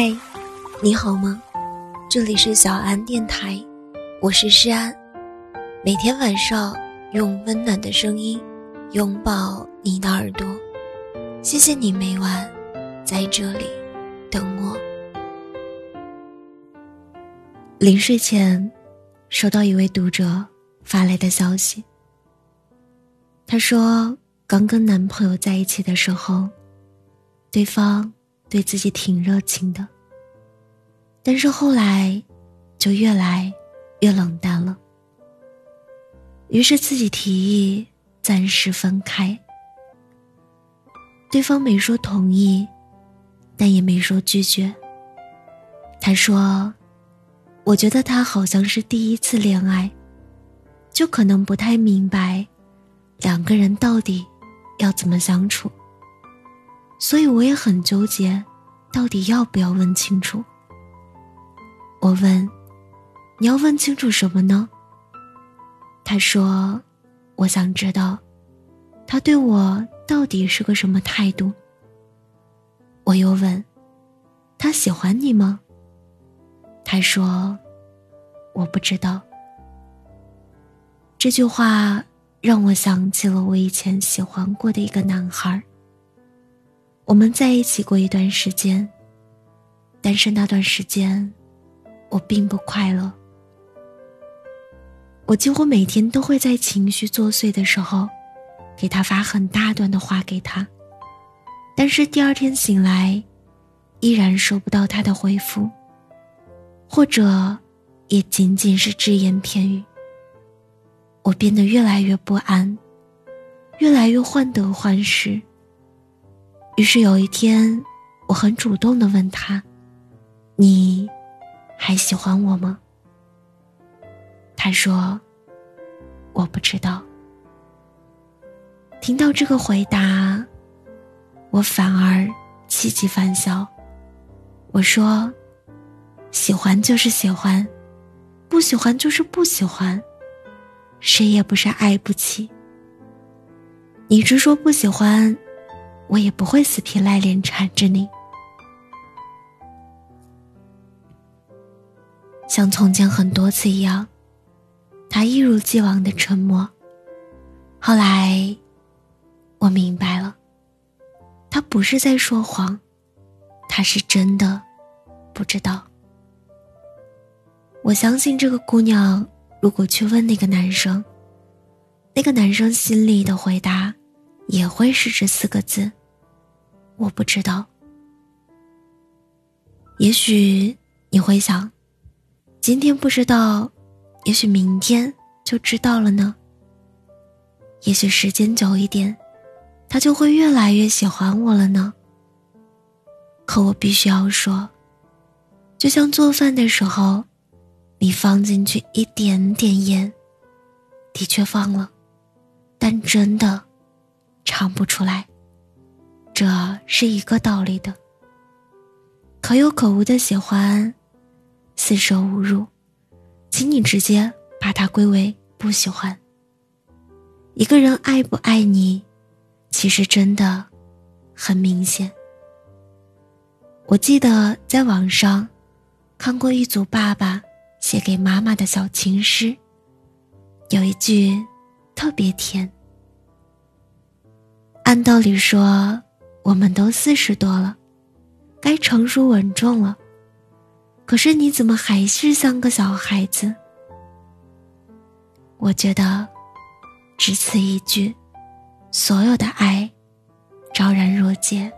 嗨，你好吗？这里是小安电台，我是诗安。每天晚上用温暖的声音拥抱你的耳朵，谢谢你每晚在这里等我。临睡前，收到一位读者发来的消息，他说刚跟男朋友在一起的时候，对方。对自己挺热情的，但是后来就越来越冷淡了。于是自己提议暂时分开，对方没说同意，但也没说拒绝。他说：“我觉得他好像是第一次恋爱，就可能不太明白两个人到底要怎么相处。”所以我也很纠结，到底要不要问清楚。我问：“你要问清楚什么呢？”他说：“我想知道，他对我到底是个什么态度。”我又问：“他喜欢你吗？”他说：“我不知道。”这句话让我想起了我以前喜欢过的一个男孩。我们在一起过一段时间，但是那段时间，我并不快乐。我几乎每天都会在情绪作祟的时候，给他发很大段的话给他，但是第二天醒来，依然收不到他的回复，或者，也仅仅是只言片语。我变得越来越不安，越来越患得患失。于是有一天，我很主动的问他：“你还喜欢我吗？”他说：“我不知道。”听到这个回答，我反而气急反笑。我说：“喜欢就是喜欢，不喜欢就是不喜欢，谁也不是爱不起。你直说不喜欢。”我也不会死皮赖脸缠着你，像从前很多次一样，他一如既往的沉默。后来，我明白了，他不是在说谎，他是真的不知道。我相信这个姑娘，如果去问那个男生，那个男生心里的回答，也会是这四个字。我不知道，也许你会想，今天不知道，也许明天就知道了呢。也许时间久一点，他就会越来越喜欢我了呢。可我必须要说，就像做饭的时候，你放进去一点点盐，的确放了，但真的尝不出来。这是一个道理的。可有可无的喜欢，四舍五入，请你直接把它归为不喜欢。一个人爱不爱你，其实真的很明显。我记得在网上看过一组爸爸写给妈妈的小情诗，有一句特别甜。按道理说。我们都四十多了，该成熟稳重了，可是你怎么还是像个小孩子？我觉得，只此一句，所有的爱，昭然若揭。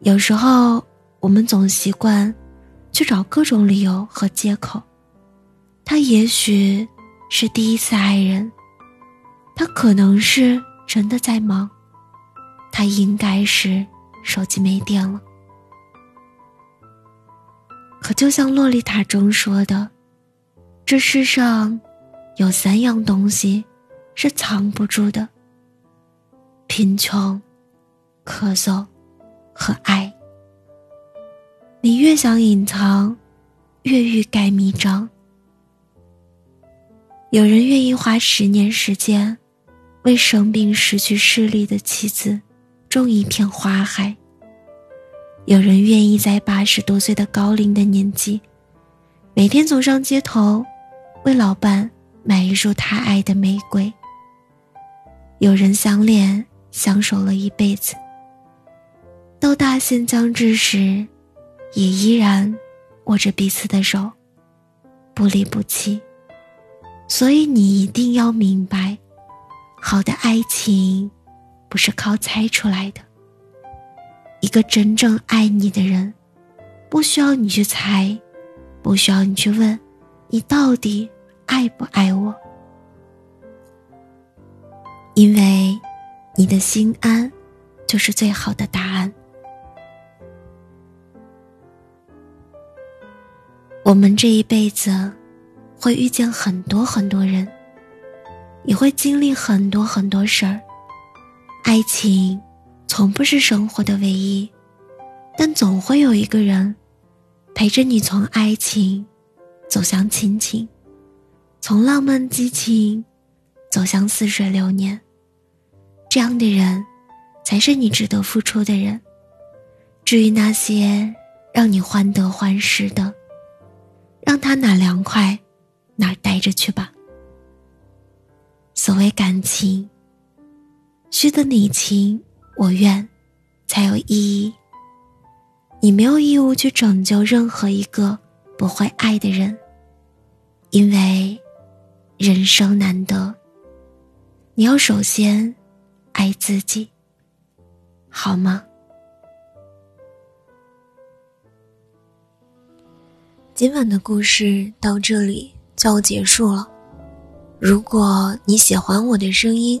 有时候我们总习惯去找各种理由和借口，他也许是第一次爱人，他可能是真的在忙。他应该是手机没电了，可就像洛丽塔中说的，这世上有三样东西是藏不住的：贫穷、咳嗽和爱。你越想隐藏，越欲盖弥彰。有人愿意花十年时间，为生病失去视力的妻子。种一片花海，有人愿意在八十多岁的高龄的年纪，每天走上街头，为老伴买一束他爱的玫瑰。有人相恋相守了一辈子，到大限将至时，也依然握着彼此的手，不离不弃。所以你一定要明白，好的爱情不是靠猜出来的。一个真正爱你的人，不需要你去猜，不需要你去问，你到底爱不爱我。因为，你的心安，就是最好的答案。我们这一辈子，会遇见很多很多人，也会经历很多很多事儿。爱情，从不是生活的唯一，但总会有一个人，陪着你从爱情，走向亲情，从浪漫激情，走向似水流年。这样的人，才是你值得付出的人。至于那些让你患得患失的，让他哪凉快，哪待着去吧。所谓感情，需得你情我愿，才有意义。你没有义务去拯救任何一个不会爱的人，因为人生难得。你要首先。爱自己，好吗？今晚的故事到这里就要结束了。如果你喜欢我的声音，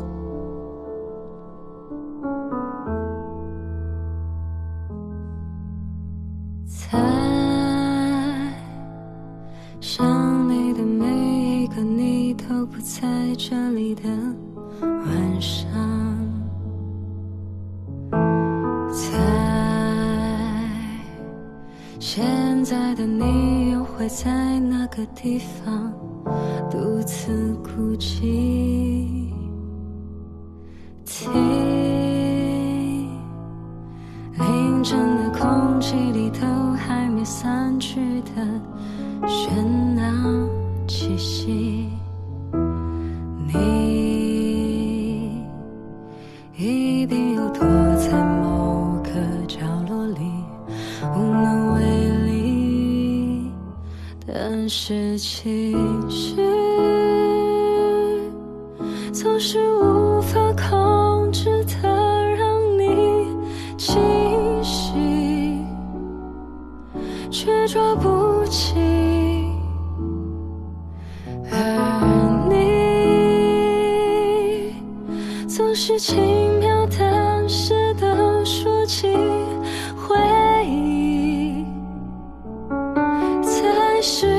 在这里的晚上，在现在的你又会在哪个地方？独自哭泣，听凌晨的空气里都还没散去的喧总是无法控制的，让你清醒，却抓不紧。而你总是轻描淡写的说起回忆，才是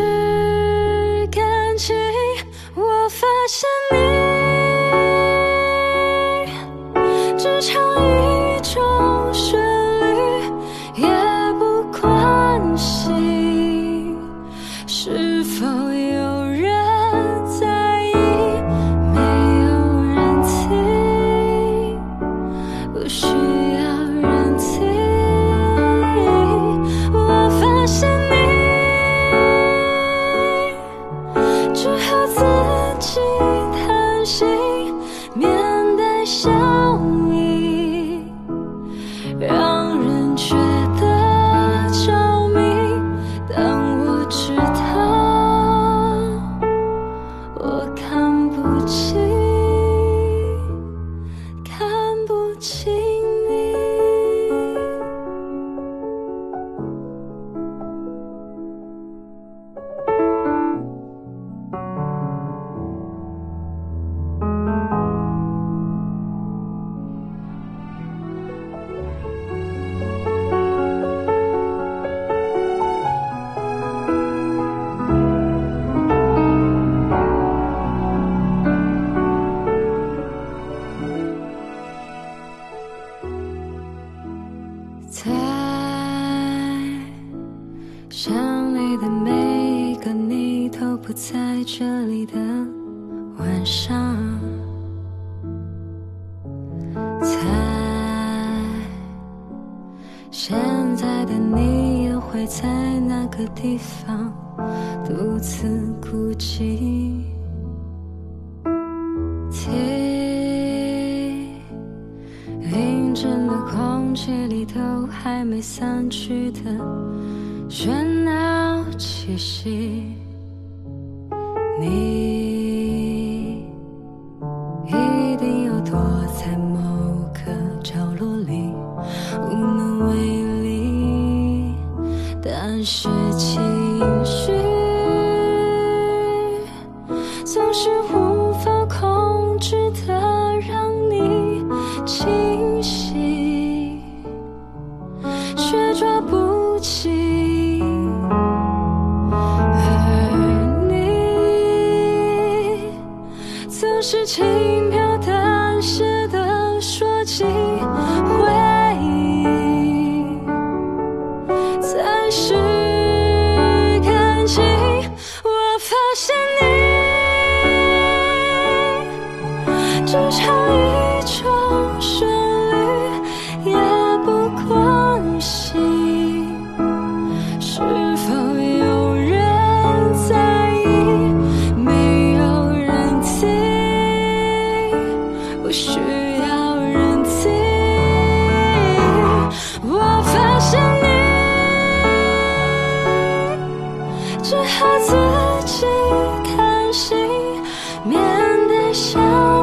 现在的你也会在那个地方独自孤寂。听见了空气里头还没散去的喧闹气息。你却抓不紧。而你总是轻描淡写的说起回忆，暂时看清，我发现你。自己看戏，面带笑。